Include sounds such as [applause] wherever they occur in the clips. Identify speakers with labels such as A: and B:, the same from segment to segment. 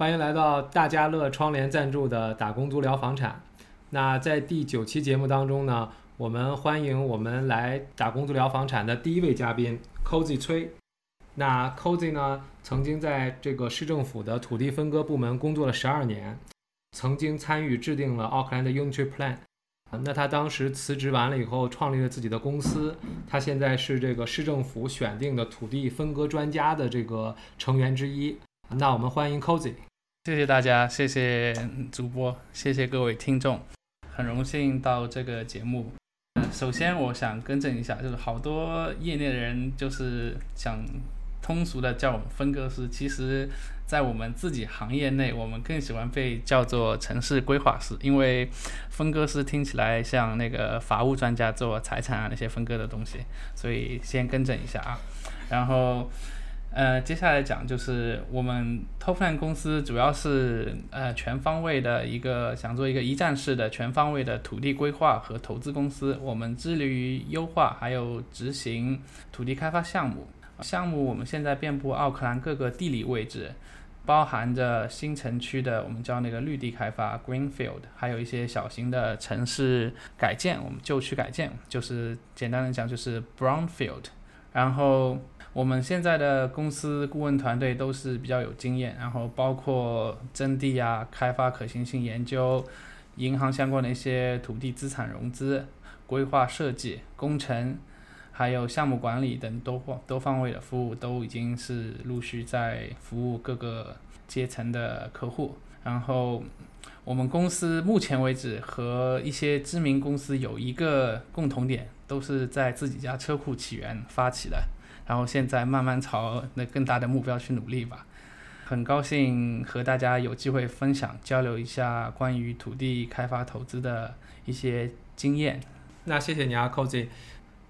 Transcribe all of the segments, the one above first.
A: 欢迎来到大家乐窗帘赞助的打工族聊房产。那在第九期节目当中呢，我们欢迎我们来打工族聊房产的第一位嘉宾 Cozy 崔。那 Cozy 呢，曾经在这个市政府的土地分割部门工作了十二年，曾经参与制定了奥克兰的 Unitary Plan。那他当时辞职完了以后，创立了自己的公司。他现在是这个市政府选定的土地分割专家的这个成员之一。那我们欢迎 Cozy。
B: 谢谢大家，谢谢主播，谢谢各位听众，很荣幸到这个节目。首先，我想更正一下，就是好多业内的人就是想通俗的叫我们分割师，其实，在我们自己行业内，我们更喜欢被叫做城市规划师，因为分割师听起来像那个法务专家做财产啊那些分割的东西，所以先更正一下啊，然后。呃，接下来讲就是我们 Toplan 公司主要是呃全方位的一个想做一个一站式的全方位的土地规划和投资公司。我们致力于优化还有执行土地开发项目。项目我们现在遍布奥克兰各个地理位置，包含着新城区的我们叫那个绿地开发 Greenfield，还有一些小型的城市改建，我们旧区改建，就是简单的讲就是 Brownfield。然后。我们现在的公司顾问团队都是比较有经验，然后包括征地啊、开发可行性研究、银行相关的一些土地资产融资、规划设计、工程，还有项目管理等多方多方位的服务，都已经是陆续在服务各个阶层的客户。然后我们公司目前为止和一些知名公司有一个共同点，都是在自己家车库起源发起的。然后现在慢慢朝那更大的目标去努力吧。很高兴和大家有机会分享交流一下关于土地开发投资的一些经验。
A: 那谢谢你啊，Cozy。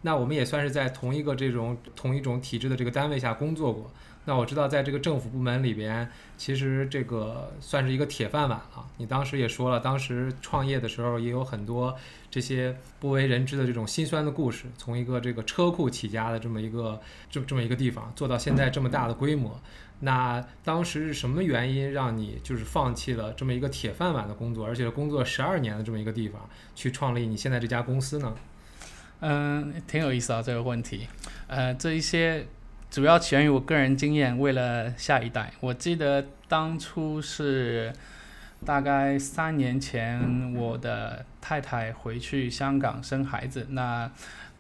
A: 那我们也算是在同一个这种同一种体制的这个单位下工作过。那我知道，在这个政府部门里边，其实这个算是一个铁饭碗了。你当时也说了，当时创业的时候也有很多这些不为人知的这种心酸的故事。从一个这个车库起家的这么一个这么这么一个地方，做到现在这么大的规模，那当时是什么原因让你就是放弃了这么一个铁饭碗的工作，而且工作十二年的这么一个地方，去创立你现在这家公司呢？
B: 嗯，挺有意思啊这个问题。呃，这一些。主要起源于我个人经验，为了下一代。我记得当初是大概三年前，我的太太回去香港生孩子，那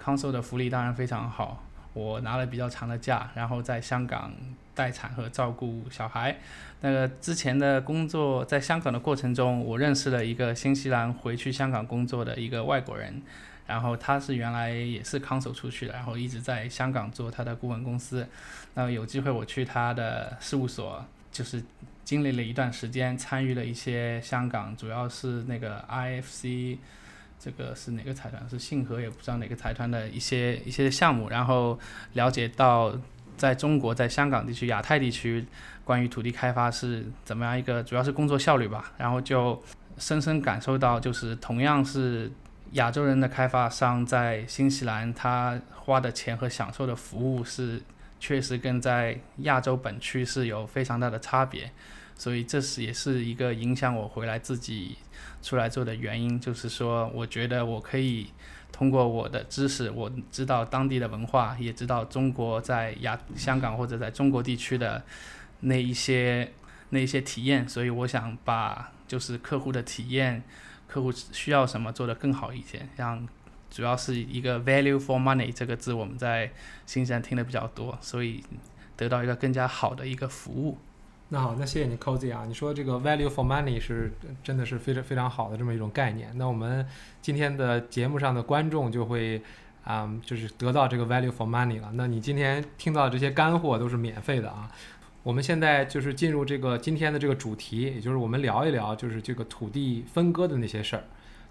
B: Council 的福利当然非常好，我拿了比较长的假，然后在香港待产和照顾小孩。那个之前的工作在香港的过程中，我认识了一个新西兰回去香港工作的一个外国人。然后他是原来也是康守出去的，然后一直在香港做他的顾问公司。那有机会我去他的事务所，就是经历了一段时间，参与了一些香港，主要是那个 IFC，这个是哪个财团？是信和也不知道哪个财团的一些一些项目。然后了解到在中国，在香港地区、亚太地区，关于土地开发是怎么样一个，主要是工作效率吧。然后就深深感受到，就是同样是。亚洲人的开发商在新西兰，他花的钱和享受的服务是确实跟在亚洲本区是有非常大的差别，所以这是也是一个影响我回来自己出来做的原因。就是说，我觉得我可以通过我的知识，我知道当地的文化，也知道中国在亚香港或者在中国地区的那一些那一些体验，所以我想把就是客户的体验。客户需要什么做得更好一些，像主要是一个 value for money 这个字，我们在新西兰听的比较多，所以得到一个更加好的一个服务。
A: 那好，那谢谢你 Cozy 啊，你说这个 value for money 是真的是非常非常好的这么一种概念。那我们今天的节目上的观众就会啊，就是得到这个 value for money 了。那你今天听到这些干货都是免费的啊。我们现在就是进入这个今天的这个主题，也就是我们聊一聊就是这个土地分割的那些事儿。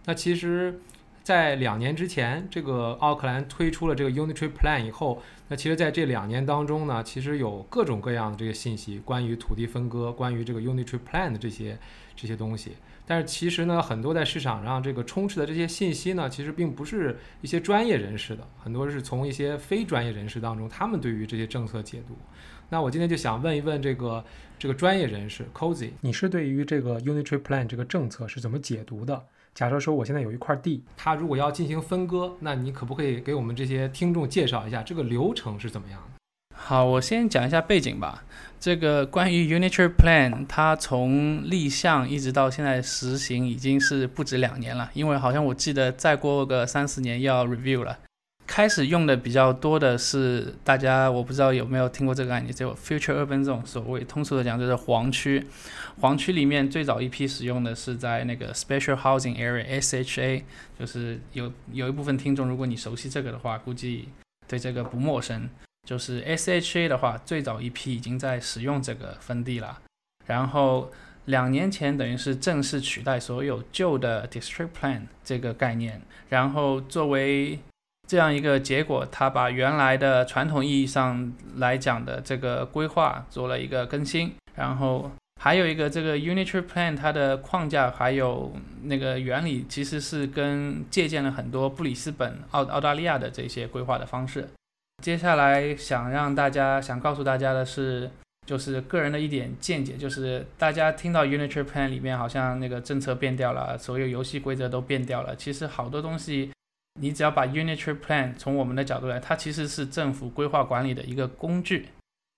A: 那其实，在两年之前，这个奥克兰推出了这个 Unitary Plan 以后，那其实在这两年当中呢，其实有各种各样的这个信息，关于土地分割，关于这个 Unitary Plan 的这些这些东西。但是其实呢，很多在市场上这个充斥的这些信息呢，其实并不是一些专业人士的，很多是从一些非专业人士当中他们对于这些政策解读。那我今天就想问一问这个这个专业人士 Cozy，你是对于这个 Unitary Plan 这个政策是怎么解读的？假设说我现在有一块地，它如果要进行分割，那你可不可以给我们这些听众介绍一下这个流程是怎么样的？
B: 好，我先讲一下背景吧。这个关于 Unitary Plan，它从立项一直到现在实行，已经是不止两年了。因为好像我记得再过个三四年要 review 了。开始用的比较多的是大家，我不知道有没有听过这个概念，叫 Future Urban Zone。所谓通俗的讲，就是黄区。黄区里面最早一批使用的是在那个 Special Housing Area（SHA），就是有有一部分听众，如果你熟悉这个的话，估计对这个不陌生。就是 SHA 的话，最早一批已经在使用这个分地了，然后两年前等于是正式取代所有旧的 District Plan 这个概念，然后作为这样一个结果，它把原来的传统意义上来讲的这个规划做了一个更新，然后还有一个这个 Unitary Plan 它的框架还有那个原理，其实是跟借鉴了很多布里斯本、澳澳大利亚的这些规划的方式。接下来想让大家想告诉大家的是，就是个人的一点见解，就是大家听到 Unitary Plan 里面好像那个政策变掉了，所有游戏规则都变掉了。其实好多东西，你只要把 Unitary Plan 从我们的角度来，它其实是政府规划管理的一个工具，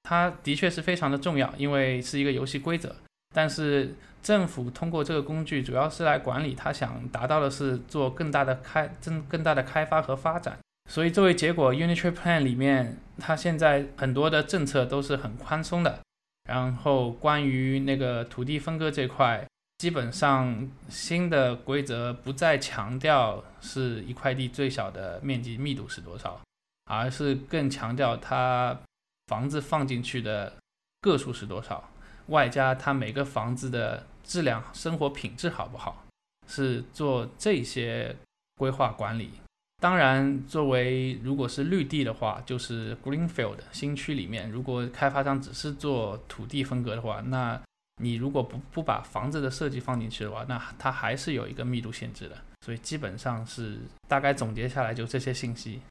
B: 它的确是非常的重要，因为是一个游戏规则。但是政府通过这个工具，主要是来管理，它想达到的是做更大的开增更大的开发和发展。所以作为结果，Unitary Plan 里面，它现在很多的政策都是很宽松的。然后关于那个土地分割这块，基本上新的规则不再强调是一块地最小的面积密度是多少，而是更强调它房子放进去的个数是多少，外加它每个房子的质量、生活品质好不好，是做这些规划管理。当然，作为如果是绿地的话，就是 greenfield 新区里面，如果开发商只是做土地分割的话，那你如果不不把房子的设计放进去的话，那它还是有一个密度限制的。所以基本上是大概总结下来就这些信息。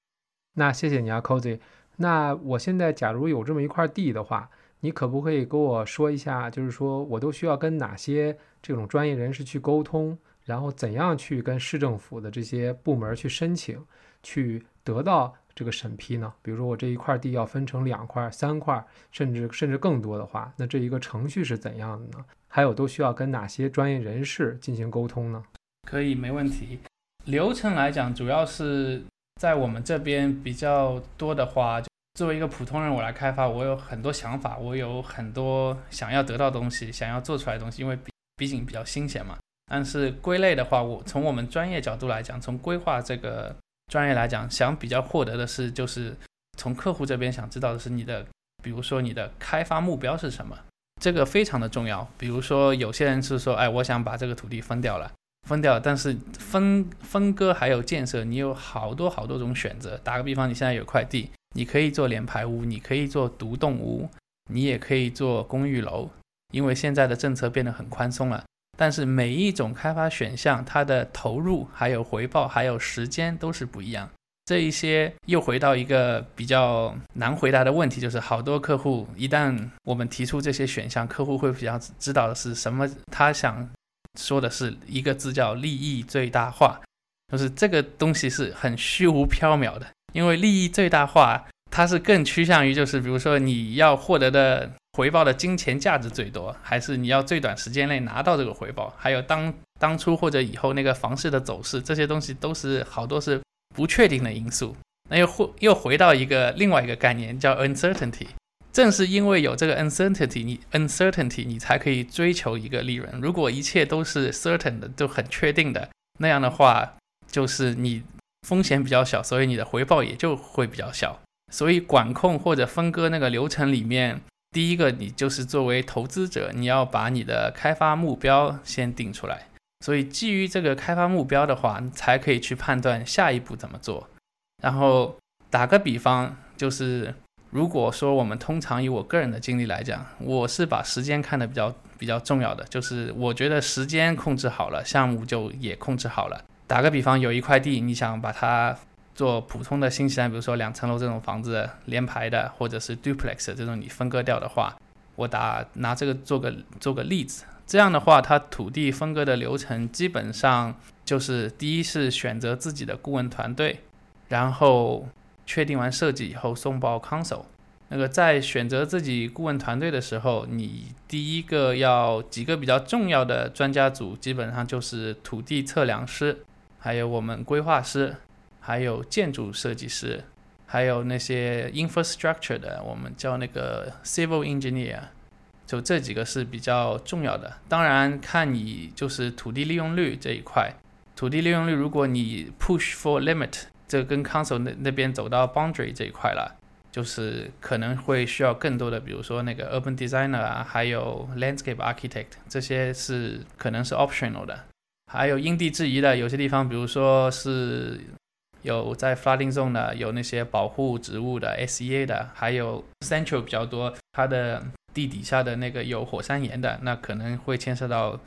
A: 那谢谢你啊，Cozy。那我现在假如有这么一块地的话，你可不可以跟我说一下，就是说我都需要跟哪些这种专业人士去沟通？然后怎样去跟市政府的这些部门去申请，去得到这个审批呢？比如说我这一块地要分成两块、三块，甚至甚至更多的话，那这一个程序是怎样的呢？还有都需要跟哪些专业人士进行沟通呢？
B: 可以，没问题。流程来讲，主要是在我们这边比较多的话，作为一个普通人，我来开发，我有很多想法，我有很多想要得到东西，想要做出来的东西，因为毕毕竟比较新鲜嘛。但是归类的话，我从我们专业角度来讲，从规划这个专业来讲，想比较获得的是，就是从客户这边想知道的是你的，比如说你的开发目标是什么，这个非常的重要。比如说有些人是说，哎，我想把这个土地分掉了，分掉，但是分分割还有建设，你有好多好多种选择。打个比方，你现在有块地，你可以做联排屋，你可以做独栋屋，你也可以做公寓楼，因为现在的政策变得很宽松了。但是每一种开发选项，它的投入、还有回报、还有时间都是不一样。这一些又回到一个比较难回答的问题，就是好多客户一旦我们提出这些选项，客户会比较知道的是什么？他想说的是一个字叫利益最大化，就是这个东西是很虚无缥缈的，因为利益最大化，它是更趋向于就是比如说你要获得的。回报的金钱价值最多，还是你要最短时间内拿到这个回报？还有当当初或者以后那个房市的走势，这些东西都是好多是不确定的因素。那又回又回到一个另外一个概念，叫 uncertainty。正是因为有这个 uncertainty，你 uncertainty 你才可以追求一个利润。如果一切都是 certain 的，就很确定的，那样的话就是你风险比较小，所以你的回报也就会比较小。所以管控或者分割那个流程里面。第一个，你就是作为投资者，你要把你的开发目标先定出来。所以基于这个开发目标的话，才可以去判断下一步怎么做。然后打个比方，就是如果说我们通常以我个人的经历来讲，我是把时间看得比较比较重要的，就是我觉得时间控制好了，项目就也控制好了。打个比方，有一块地，你想把它。做普通的新西兰，比如说两层楼这种房子连排的，或者是 duplex 这种你分割掉的话，我打拿这个做个做个例子。这样的话，它土地分割的流程基本上就是第一是选择自己的顾问团队，然后确定完设计以后送报 council。那个在选择自己顾问团队的时候，你第一个要几个比较重要的专家组，基本上就是土地测量师，还有我们规划师，还有建筑设计师，还有那些 infrastructure 的，我们叫那个 civil engineer，就这几个是比较重要的。当然看你就是土地利用率这一块，土地利用率如果你 push for limit，这跟 council 那那边走到 boundary 这一块了。就是可能会需要更多的，比如说那个 urban designer 啊，还有 landscape architect，这些是可能是 optional 的。还有因地制宜的，有些地方，比如说是有在 flooding zone 的，有那些保护植物的 SEA 的，还有 central 比较多，它的地底下的那个有火山岩的，那可能会牵涉到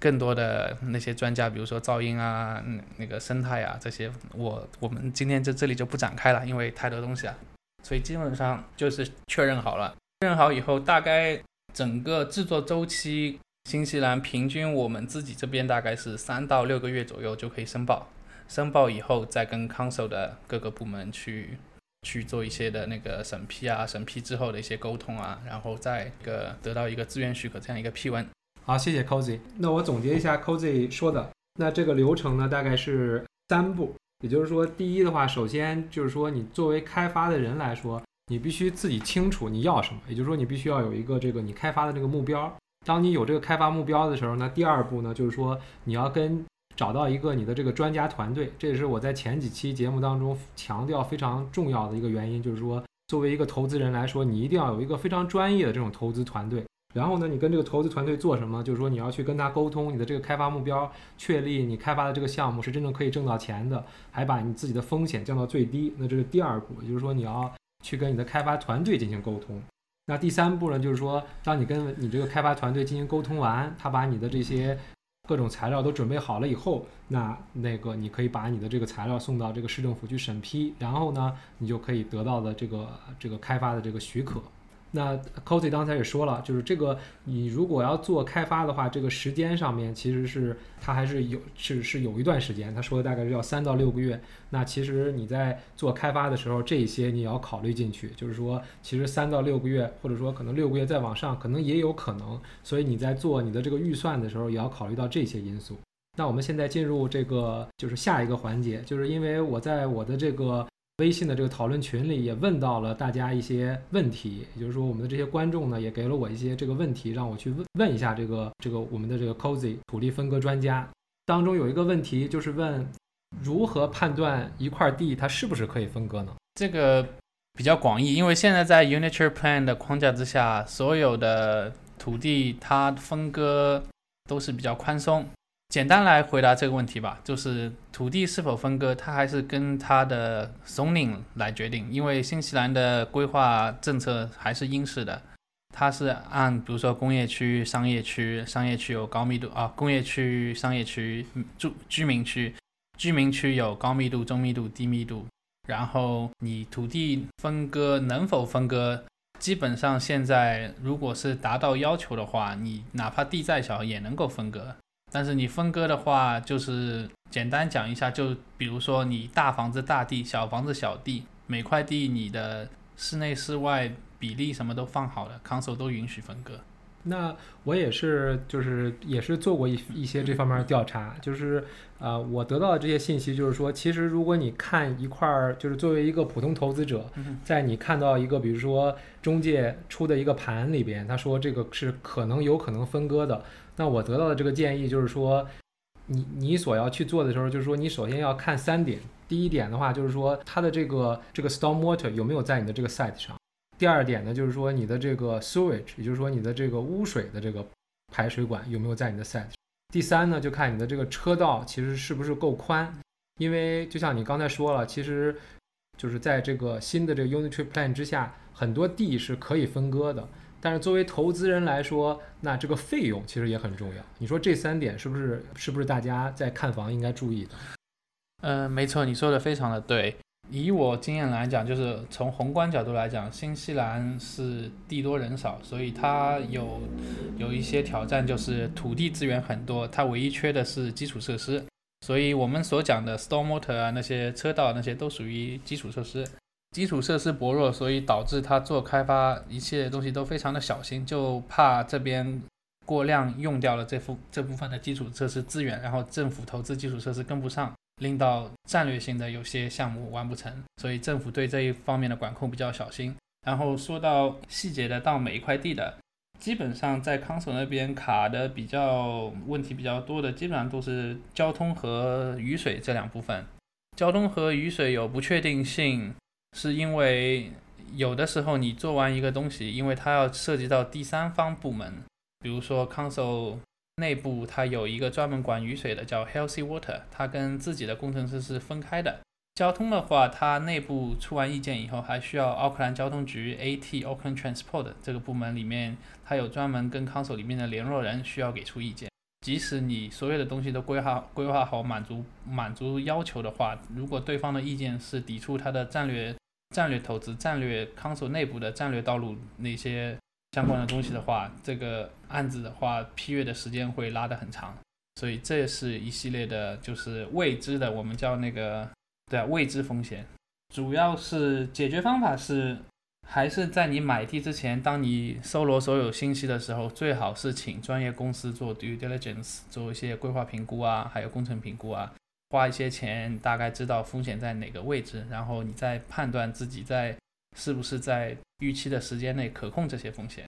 B: 更多的那些专家，比如说噪音啊，那个生态啊这些，我我们今天在这里就不展开了，因为太多东西了。所以基本上就是确认好了，确认好以后，大概整个制作周期，新西兰平均我们自己这边大概是三到六个月左右就可以申报，申报以后再跟 council 的各个部门去去做一些的那个审批啊，审批之后的一些沟通啊，然后再个得到一个资源许可这样一个批文。
A: 好，谢谢 Cozy。那我总结一下 Cozy 说的，那这个流程呢，大概是三步。也就是说，第一的话，首先就是说，你作为开发的人来说，你必须自己清楚你要什么。也就是说，你必须要有一个这个你开发的这个目标。当你有这个开发目标的时候，那第二步呢，就是说你要跟找到一个你的这个专家团队。这也是我在前几期节目当中强调非常重要的一个原因，就是说，作为一个投资人来说，你一定要有一个非常专业的这种投资团队。然后呢，你跟这个投资团队做什么？就是说你要去跟他沟通你的这个开发目标，确立你开发的这个项目是真正可以挣到钱的，还把你自己的风险降到最低。那这是第二步，也就是说你要去跟你的开发团队进行沟通。那第三步呢，就是说当你跟你这个开发团队进行沟通完，他把你的这些各种材料都准备好了以后，那那个你可以把你的这个材料送到这个市政府去审批，然后呢，你就可以得到的这个这个开发的这个许可。那 Cozy 刚才也说了，就是这个你如果要做开发的话，这个时间上面其实是它还是有是是有一段时间，他说的大概是要三到六个月。那其实你在做开发的时候，这些你也要考虑进去，就是说其实三到六个月，或者说可能六个月再往上，可能也有可能。所以你在做你的这个预算的时候，也要考虑到这些因素。那我们现在进入这个就是下一个环节，就是因为我在我的这个。微信的这个讨论群里也问到了大家一些问题，也就是说我们的这些观众呢也给了我一些这个问题，让我去问问一下这个这个我们的这个 Cozy 土地分割专家当中有一个问题就是问如何判断一块地它是不是可以分割呢？
B: 这个比较广义，因为现在在 Unitary Plan 的框架之下，所有的土地它分割都是比较宽松。简单来回答这个问题吧，就是土地是否分割，它还是跟它的 zoning 来决定。因为新西兰的规划政策还是英式的，它是按比如说工业区、商业区、商业区有高密度啊，工业区、商业区住居民区，居民区有高密度、中密度、低密度。然后你土地分割能否分割，基本上现在如果是达到要求的话，你哪怕地再小也能够分割。但是你分割的话，就是简单讲一下，就比如说你大房子大地，小房子小地，每块地你的室内室外比例什么都放好了，Council 都允许分割。
A: 那我也是，就是也是做过一一些这方面的调查，就是呃，我得到的这些信息就是说，其实如果你看一块儿，就是作为一个普通投资者，在你看到一个比如说中介出的一个盘里边，他说这个是可能有可能分割的。那我得到的这个建议就是说，你你所要去做的时候，就是说你首先要看三点。第一点的话，就是说它的这个这个 storm water 有没有在你的这个 site 上。第二点呢，就是说你的这个 sewage，也就是说你的这个污水的这个排水管有没有在你的 site。第三呢，就看你的这个车道其实是不是够宽。因为就像你刚才说了，其实就是在这个新的这个 unitary plan 之下，很多地是可以分割的。但是作为投资人来说，那这个费用其实也很重要。你说这三点是不是是不是大家在看房应该注意的？
B: 嗯，没错，你说的非常的对。以我经验来讲，就是从宏观角度来讲，新西兰是地多人少，所以它有有一些挑战，就是土地资源很多，它唯一缺的是基础设施。所以我们所讲的 storm water 啊，那些车道那些都属于基础设施，基础设施薄弱，所以导致他做开发一切东西都非常的小心，就怕这边过量用掉了这副这部分的基础设施资源，然后政府投资基础设施跟不上。令到战略性的有些项目完不成，所以政府对这一方面的管控比较小心。然后说到细节的，到每一块地的，基本上在康索那边卡的比较问题比较多的，基本上都是交通和雨水这两部分。交通和雨水有不确定性，是因为有的时候你做完一个东西，因为它要涉及到第三方部门，比如说康首。内部它有一个专门管雨水的，叫 Healthy Water，它跟自己的工程师是分开的。交通的话，它内部出完意见以后，还需要奥克兰交通局 AT Auckland Transport 这个部门里面，它有专门跟 Council 里面的联络人需要给出意见。即使你所有的东西都规划规划好，满足满足要求的话，如果对方的意见是抵触它的战略战略投资、战略 Council 内部的战略道路那些。相关的东西的话，这个案子的话，批阅的时间会拉得很长，所以这是一系列的，就是未知的，我们叫那个，对啊，未知风险。主要是解决方法是，还是在你买地之前，当你搜罗所有信息的时候，最好是请专业公司做 due diligence，做一些规划评估啊，还有工程评估啊，花一些钱，大概知道风险在哪个位置，然后你再判断自己在。是不是在预期的时间内可控这些风险？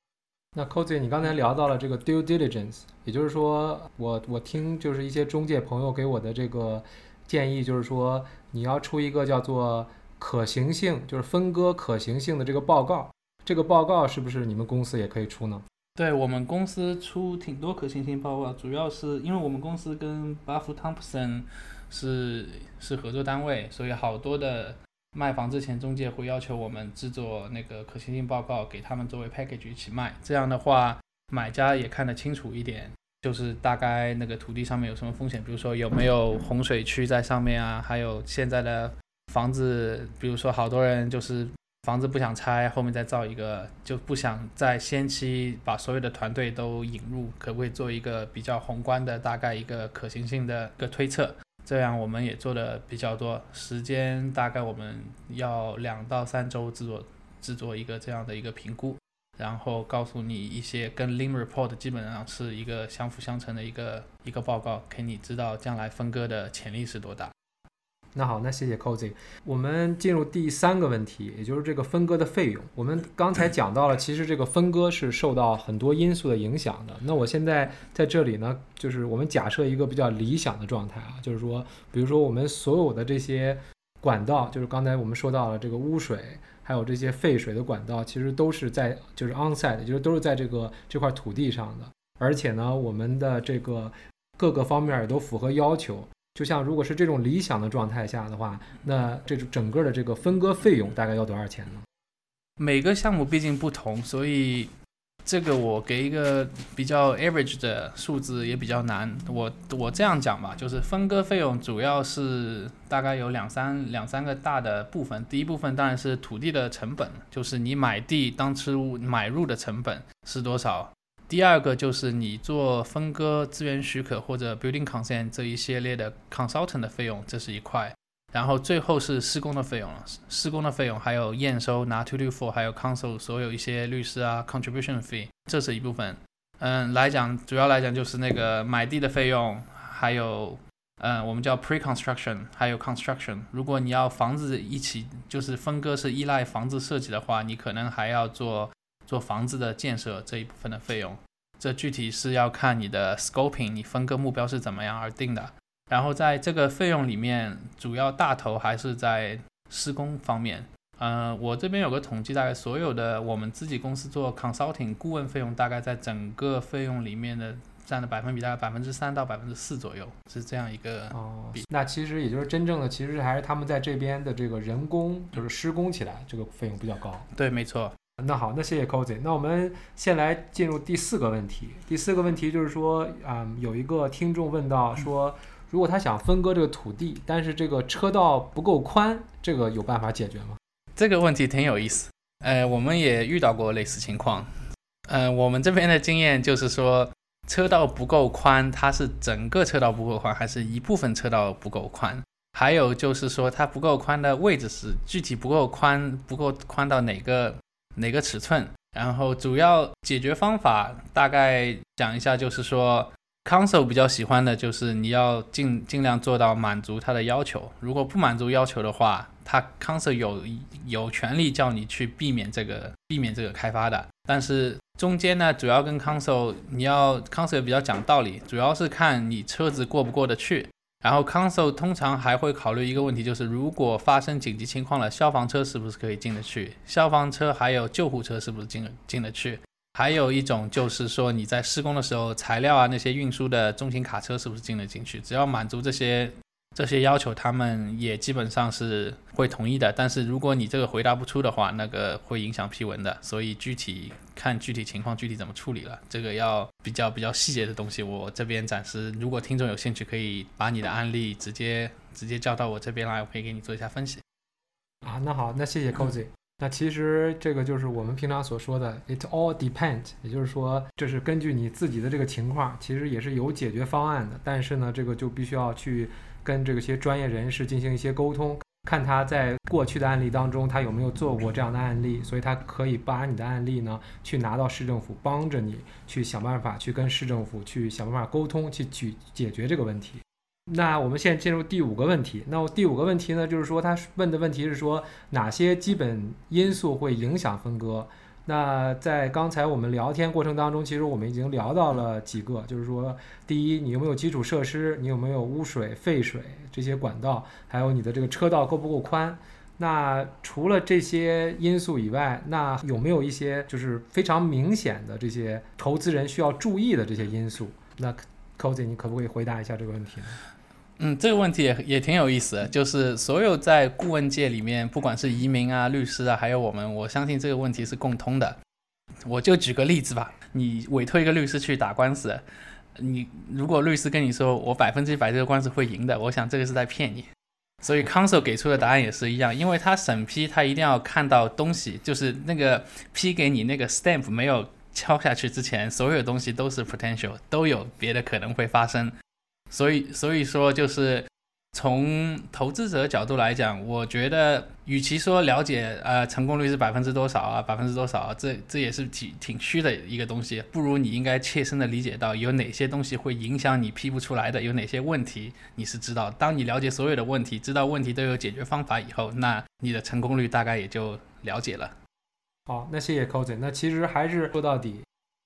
A: 那 Cozy，你刚才聊到了这个 due diligence，也就是说，我我听就是一些中介朋友给我的这个建议，就是说你要出一个叫做可行性，就是分割可行性的这个报告。这个报告是不是你们公司也可以出呢？
B: 对我们公司出挺多可行性报告，主要是因为我们公司跟 Buff Thompson 是是合作单位，所以好多的。卖房之前，中介会要求我们制作那个可行性报告，给他们作为 package 一起卖。这样的话，买家也看得清楚一点，就是大概那个土地上面有什么风险，比如说有没有洪水区在上面啊，还有现在的房子，比如说好多人就是房子不想拆，后面再造一个，就不想在先期把所有的团队都引入，可不可以做一个比较宏观的大概一个可行性的一个推测？这样我们也做的比较多，时间大概我们要两到三周制作制作一个这样的一个评估，然后告诉你一些跟 Lean Report 基本上是一个相辅相成的一个一个报告，给你知道将来分割的潜力是多大。
A: 那好，那谢谢 Cozy。我们进入第三个问题，也就是这个分割的费用。我们刚才讲到了，其实这个分割是受到很多因素的影响的。那我现在在这里呢，就是我们假设一个比较理想的状态啊，就是说，比如说我们所有的这些管道，就是刚才我们说到了这个污水，还有这些废水的管道，其实都是在就是 onsite，就是都是在这个这块土地上的，而且呢，我们的这个各个方面也都符合要求。就像如果是这种理想的状态下的话，那这种整个的这个分割费用大概要多少钱呢？
B: 每个项目毕竟不同，所以这个我给一个比较 average 的数字也比较难。我我这样讲吧，就是分割费用主要是大概有两三两三个大的部分。第一部分当然是土地的成本，就是你买地当初买入的成本是多少。第二个就是你做分割资源许可或者 building consent 这一系列的 consultant 的费用，这是一块。然后最后是施工的费用了，施工的费用还有验收拿 to do four，还有 council 所有一些律师啊 contribution fee，这是一部分。嗯，来讲主要来讲就是那个买地的费用，还有嗯我们叫 pre construction，还有 construction。如果你要房子一起就是分割是依赖房子设计的话，你可能还要做。做房子的建设这一部分的费用，这具体是要看你的 scoping，你分割目标是怎么样而定的。然后在这个费用里面，主要大头还是在施工方面。嗯，我这边有个统计，大概所有的我们自己公司做 consulting 顾问费用，大概在整个费用里面的占的百分比大概百分之三到百分之四左右，是这样一个比。
A: 那其实也就是真正的，其实还是他们在这边的这个人工，就是施工起来这个费用比较高。
B: 对，没错。
A: 那好，那谢谢 Cozy。那我们先来进入第四个问题。第四个问题就是说，嗯，有一个听众问到说，如果他想分割这个土地，但是这个车道不够宽，这个有办法解决吗？
B: 这个问题挺有意思。呃，我们也遇到过类似情况。呃，我们这边的经验就是说，车道不够宽，它是整个车道不够宽，还是一部分车道不够宽？还有就是说，它不够宽的位置是具体不够宽，不够宽到哪个哪个尺寸？然后主要解决方法大概讲一下，就是说，console 比较喜欢的就是你要尽尽量做到满足他的要求。如果不满足要求的话，他 console 有有权利叫你去避免这个避免这个开发的。但是中间呢，主要跟 console 你要 console 比较讲道理，主要是看你车子过不过得去。然后 Council 通常还会考虑一个问题，就是如果发生紧急情况了，消防车是不是可以进得去？消防车还有救护车是不是进进得去？还有一种就是说你在施工的时候，材料啊那些运输的中型卡车是不是进得进去？只要满足这些。这些要求他们也基本上是会同意的，但是如果你这个回答不出的话，那个会影响批文的，所以具体看具体情况具体怎么处理了，这个要比较比较细节的东西，我这边暂时，如果听众有兴趣，可以把你的案例直接直接叫到我这边来，我可以给你做一下分析。
A: 啊，那好，那谢谢 Cozy。那其实这个就是我们平常所说的 "it all depends"，也就是说这是根据你自己的这个情况，其实也是有解决方案的，但是呢，这个就必须要去。跟这些专业人士进行一些沟通，看他在过去的案例当中，他有没有做过这样的案例，所以他可以把你的案例呢，去拿到市政府，帮着你去想办法，去跟市政府去想办法沟通，去去解决这个问题。那我们现在进入第五个问题，那第五个问题呢，就是说他问的问题是说哪些基本因素会影响分割？那在刚才我们聊天过程当中，其实我们已经聊到了几个，就是说，第一，你有没有基础设施？你有没有污水、废水这些管道？还有你的这个车道够不够宽？那除了这些因素以外，那有没有一些就是非常明显的这些投资人需要注意的这些因素？那 Cozy，你可不可以回答一下这个问题呢？
B: 嗯，这个问题也也挺有意思的，就是所有在顾问界里面，不管是移民啊、律师啊，还有我们，我相信这个问题是共通的。我就举个例子吧，你委托一个律师去打官司，你如果律师跟你说我百分之百这个官司会赢的，我想这个是在骗你。所以 counsel 给出的答案也是一样，因为他审批他一定要看到东西，就是那个批给你那个 stamp 没有敲下去之前，所有东西都是 potential，都有别的可能会发生。所以，所以说，就是从投资者角度来讲，我觉得，与其说了解，呃，成功率是百分之多少啊，百分之多少，啊，这这也是挺挺虚的一个东西，不如你应该切身的理解到有哪些东西会影响你批不出来的，有哪些问题你是知道。当你了解所有的问题，知道问题都有解决方法以后，那你的成功率大概也就了解了。
A: 好，那谢谢 Cozy。那其实还是说到底。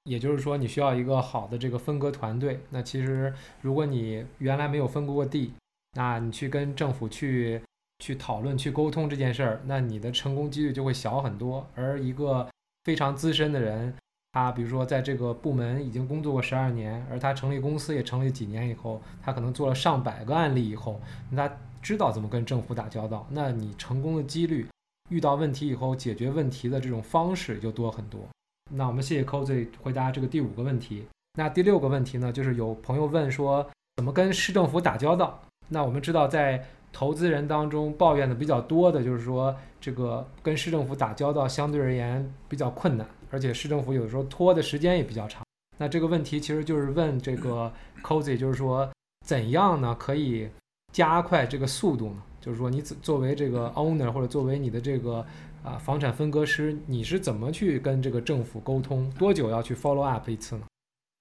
A: 也就是说，你需要一个好的这个分割团队。那其实，如果你原来没有分割过地，那你去跟政府去去讨论、去沟通这件事儿，那你的成功几率就会小很多。而一个非常资深的人，他比如说在这个部门已经工作过十二年，而他成立公司也成立几年以后，他可能做了上百个案例以后，他知道怎么跟政府打交道。那你成功的几率，遇到问题以后解决问题的这种方式就多很多。那我们谢谢 Cozy 回答这个第五个问题。那第六个问题呢，就是有朋友问说怎么跟市政府打交道。那我们知道，在投资人当中抱怨的比较多的就是说，这个跟市政府打交道相对而言比较困难，而且市政府有的时候拖的时间也比较长。那这个问题其实就是问这个 Cozy，就是说怎样呢可以加快这个速度呢？就是说你作为这个 owner 或者作为你的这个。啊，房产分割师，你是怎么去跟这个政府沟通？多久要去 follow up 一次呢？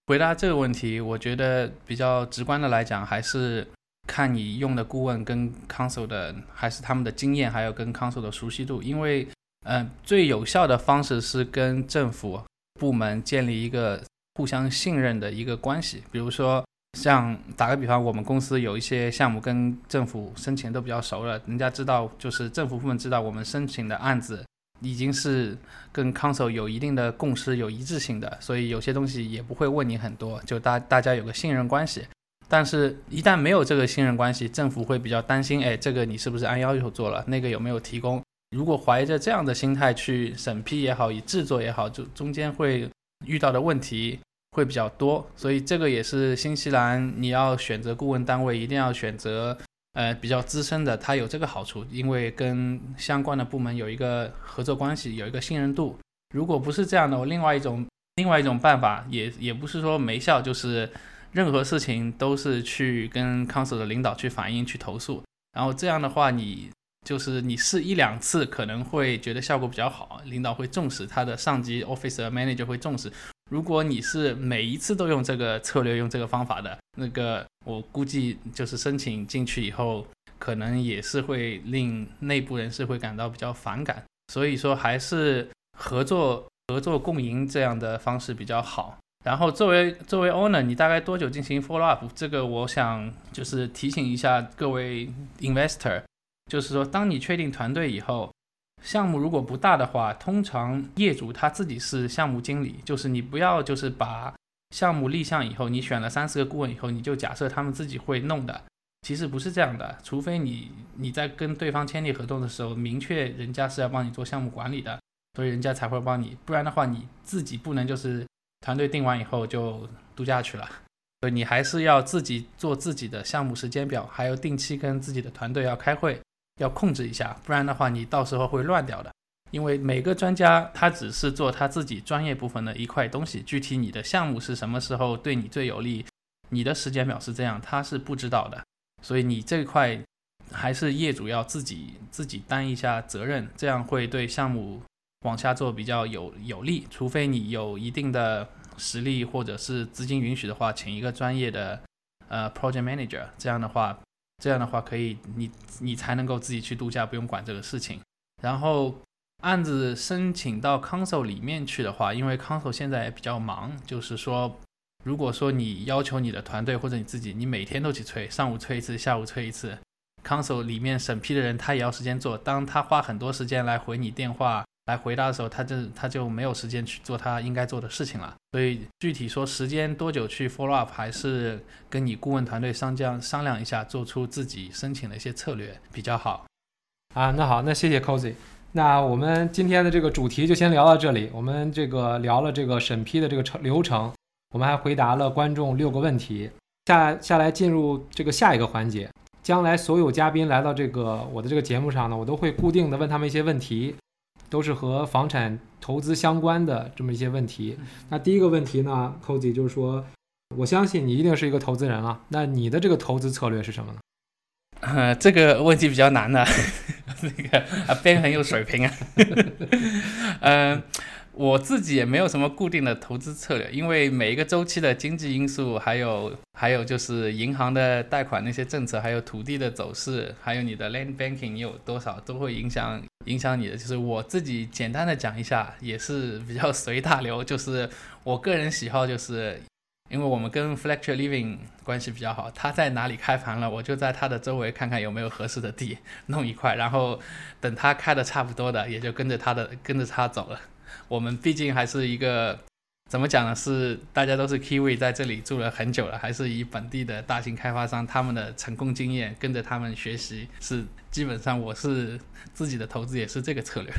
B: 回答这个问题，我觉得比较直观的来讲，还是看你用的顾问跟 council 的，还是他们的经验，还有跟 council 的熟悉度。因为，嗯，最有效的方式是跟政府部门建立一个互相信任的一个关系，比如说。像打个比方，我们公司有一些项目跟政府申请都比较熟了，人家知道，就是政府部门知道我们申请的案子已经是跟 council 有一定的共识、有一致性的，所以有些东西也不会问你很多，就大大家有个信任关系。但是，一旦没有这个信任关系，政府会比较担心，哎，这个你是不是按要求做了？那个有没有提供？如果怀着这样的心态去审批也好，以制作也好，就中间会遇到的问题。会比较多，所以这个也是新西兰你要选择顾问单位，一定要选择呃比较资深的，它有这个好处，因为跟相关的部门有一个合作关系，有一个信任度。如果不是这样的，我另外一种另外一种办法也也不是说没效，就是任何事情都是去跟 council 的领导去反映、去投诉，然后这样的话你。就是你试一两次可能会觉得效果比较好，领导会重视，他的上级 officer manager 会重视。如果你是每一次都用这个策略、用这个方法的那个，我估计就是申请进去以后，可能也是会令内部人士会感到比较反感。所以说，还是合作、合作共赢这样的方式比较好。然后作为作为 owner，你大概多久进行 follow up？这个我想就是提醒一下各位 investor。就是说，当你确定团队以后，项目如果不大的话，通常业主他自己是项目经理。就是你不要就是把项目立项以后，你选了三四个顾问以后，你就假设他们自己会弄的。其实不是这样的，除非你你在跟对方签订合同的时候，明确人家是要帮你做项目管理的，所以人家才会帮你。不然的话，你自己不能就是团队定完以后就度假去了。所以你还是要自己做自己的项目时间表，还有定期跟自己的团队要开会。要控制一下，不然的话你到时候会乱掉的。因为每个专家他只是做他自己专业部分的一块东西，具体你的项目是什么时候对你最有利，你的时间表是这样，他是不知道的。所以你这块还是业主要自己自己担一下责任，这样会对项目往下做比较有有利。除非你有一定的实力或者是资金允许的话，请一个专业的呃 project manager，这样的话。这样的话，可以你你才能够自己去度假，不用管这个事情。然后案子申请到 console 里面去的话，因为 console 现在也比较忙，就是说，如果说你要求你的团队或者你自己，你每天都去催，上午催一次，下午催一次，console 里面审批的人他也要时间做，当他花很多时间来回你电话。来回答的时候，他就他就没有时间去做他应该做的事情了。所以具体说时间多久去 follow up，还是跟你顾问团队商量商量一下，做出自己申请的一些策略比较好。
A: 啊，那好，那谢谢 Cozy。那我们今天的这个主题就先聊到这里。我们这个聊了这个审批的这个程流程，我们还回答了观众六个问题。下下来进入这个下一个环节，将来所有嘉宾来到这个我的这个节目上呢，我都会固定的问他们一些问题。都是和房产投资相关的这么一些问题。那第一个问题呢，Cozy 就是说，我相信你一定是一个投资人了。那你的这个投资策略是什么呢？
B: 呃，这个问题比较难的，[laughs] 那个啊，Ben 很有水平啊。嗯。[laughs] 我自己也没有什么固定的投资策略，因为每一个周期的经济因素，还有还有就是银行的贷款那些政策，还有土地的走势，还有你的 land banking 有多少，都会影响影响你的。就是我自己简单的讲一下，也是比较随大流。就是我个人喜好，就是因为我们跟 Fletcher Living 关系比较好，他在哪里开盘了，我就在他的周围看看有没有合适的地弄一块，然后等他开的差不多的，也就跟着他的跟着他走了。我们毕竟还是一个怎么讲呢？是大家都是 Kiwi 在这里住了很久了，还是以本地的大型开发商他们的成功经验跟着他们学习，是基本上我是自己的投资也是这个策略。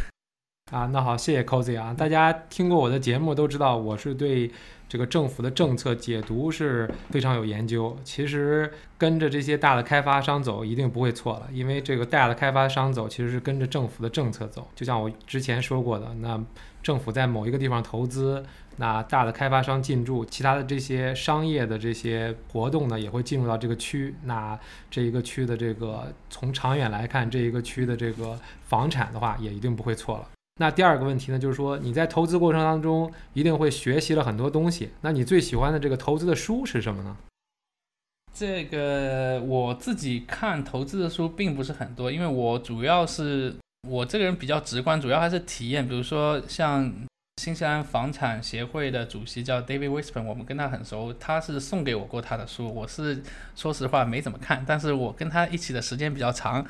A: 啊，那好，谢谢 Cozy 啊！大家听过我的节目都知道，我是对这个政府的政策解读是非常有研究。其实跟着这些大的开发商走一定不会错了，因为这个大的开发商走其实是跟着政府的政策走。就像我之前说过的，那政府在某一个地方投资，那大的开发商进驻，其他的这些商业的这些活动呢也会进入到这个区。那这一个区的这个从长远来看，这一个区的这个房产的话，也一定不会错了。那第二个问题呢，就是说你在投资过程当中一定会学习了很多东西。那你最喜欢的这个投资的书是什么呢？
B: 这个我自己看投资的书并不是很多，因为我主要是我这个人比较直观，主要还是体验。比如说像新西兰房产协会的主席叫 David w i s p e r 我们跟他很熟，他是送给我过他的书。我是说实话没怎么看，但是我跟他一起的时间比较长。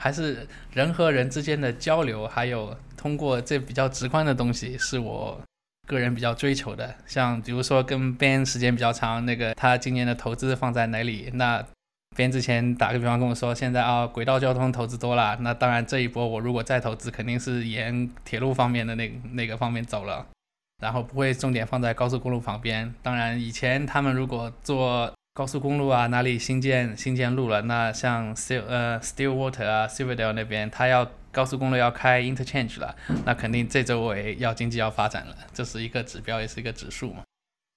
B: 还是人和人之间的交流，还有通过这比较直观的东西，是我个人比较追求的。像比如说跟 Ben 时间比较长，那个他今年的投资放在哪里？那 Ben 之前打个比方跟我说，现在啊轨道交通投资多了，那当然这一波我如果再投资，肯定是沿铁路方面的那那个方面走了。然后不会重点放在高速公路旁边。当然，以前他们如果做高速公路啊，哪里新建新建路了，那像 Still 呃 Stillwater 啊 Silverdale 那边，他要高速公路要开 interchange 了，那肯定这周围要经济要发展了，这是一个指标，也是一个指数嘛。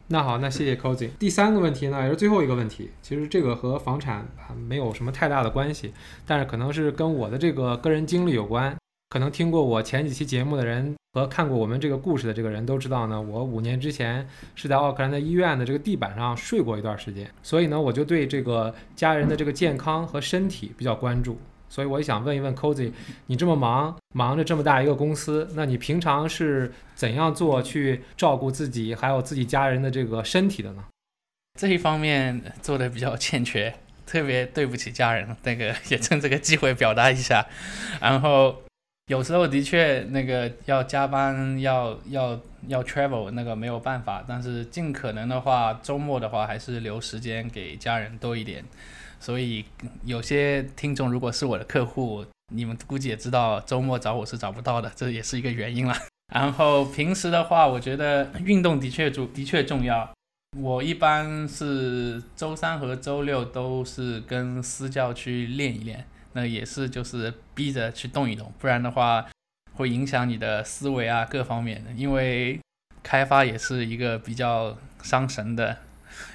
A: 那好，那谢谢 Cozy。第三个问题呢，也是最后一个问题，其实这个和房产啊没有什么太大的关系，但是可能是跟我的这个个人经历有关。可能听过我前几期节目的人和看过我们这个故事的这个人都知道呢，我五年之前是在奥克兰的医院的这个地板上睡过一段时间，所以呢，我就对这个家人的这个健康和身体比较关注。所以我也想问一问 Cozy，你这么忙，忙着这么大一个公司，那你平常是怎样做去照顾自己还有自己家人的这个身体的呢？
B: 这一方面做的比较欠缺，特别对不起家人，那个也趁这个机会表达一下，[laughs] 然后。有时候的确，那个要加班，要要要 travel，那个没有办法。但是尽可能的话，周末的话还是留时间给家人多一点。所以有些听众如果是我的客户，你们估计也知道，周末找我是找不到的，这也是一个原因了。[laughs] 然后平时的话，我觉得运动的确重，的确重要。我一般是周三和周六都是跟私教去练一练。那也是，就是逼着去动一动，不然的话会影响你的思维啊，各方面的。因为开发也是一个比较伤神的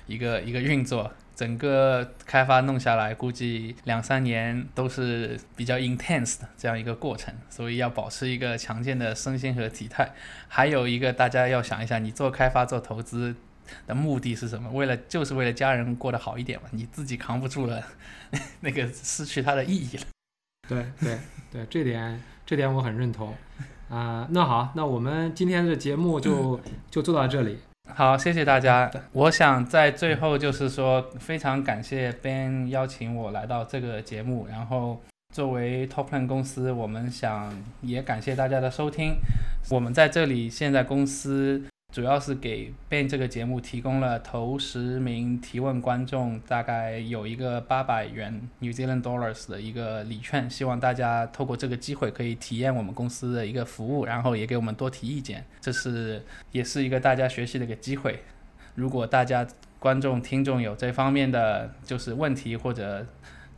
B: 一个一个运作，整个开发弄下来，估计两三年都是比较 intense 的这样一个过程，所以要保持一个强健的身心和体态。还有一个，大家要想一下，你做开发做投资。的目的是什么？为了就是为了家人过得好一点嘛。你自己扛不住了，那个失去它的意义了。[laughs]
A: 对对对，这点这点我很认同。啊，那好，那我们今天的节目就 [laughs] 就做到这里。
B: 好，谢谢大家。我想在最后就是说，非常感谢 Ben 邀请我来到这个节目。然后作为 Toplan 公司，我们想也感谢大家的收听。我们在这里现在公司。主要是给 Ben 这个节目提供了头十名提问观众，大概有一个八百元 New Zealand Dollars 的一个礼券，希望大家透过这个机会可以体验我们公司的一个服务，然后也给我们多提意见，这是也是一个大家学习的一个机会。如果大家观众听众有这方面的就是问题或者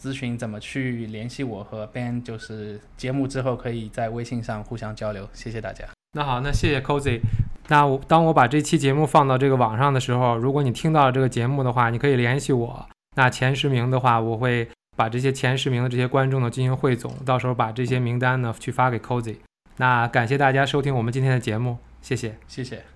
B: 咨询，怎么去联系我和 Ben，就是节目之后可以在微信上互相交流。谢谢大家。
A: 那好，那谢谢 Cozy。那我当我把这期节目放到这个网上的时候，如果你听到了这个节目的话，你可以联系我。那前十名的话，我会把这些前十名的这些观众呢进行汇总，到时候把这些名单呢去发给 Cozy。那感谢大家收听我们今天的节目，谢谢，
B: 谢谢。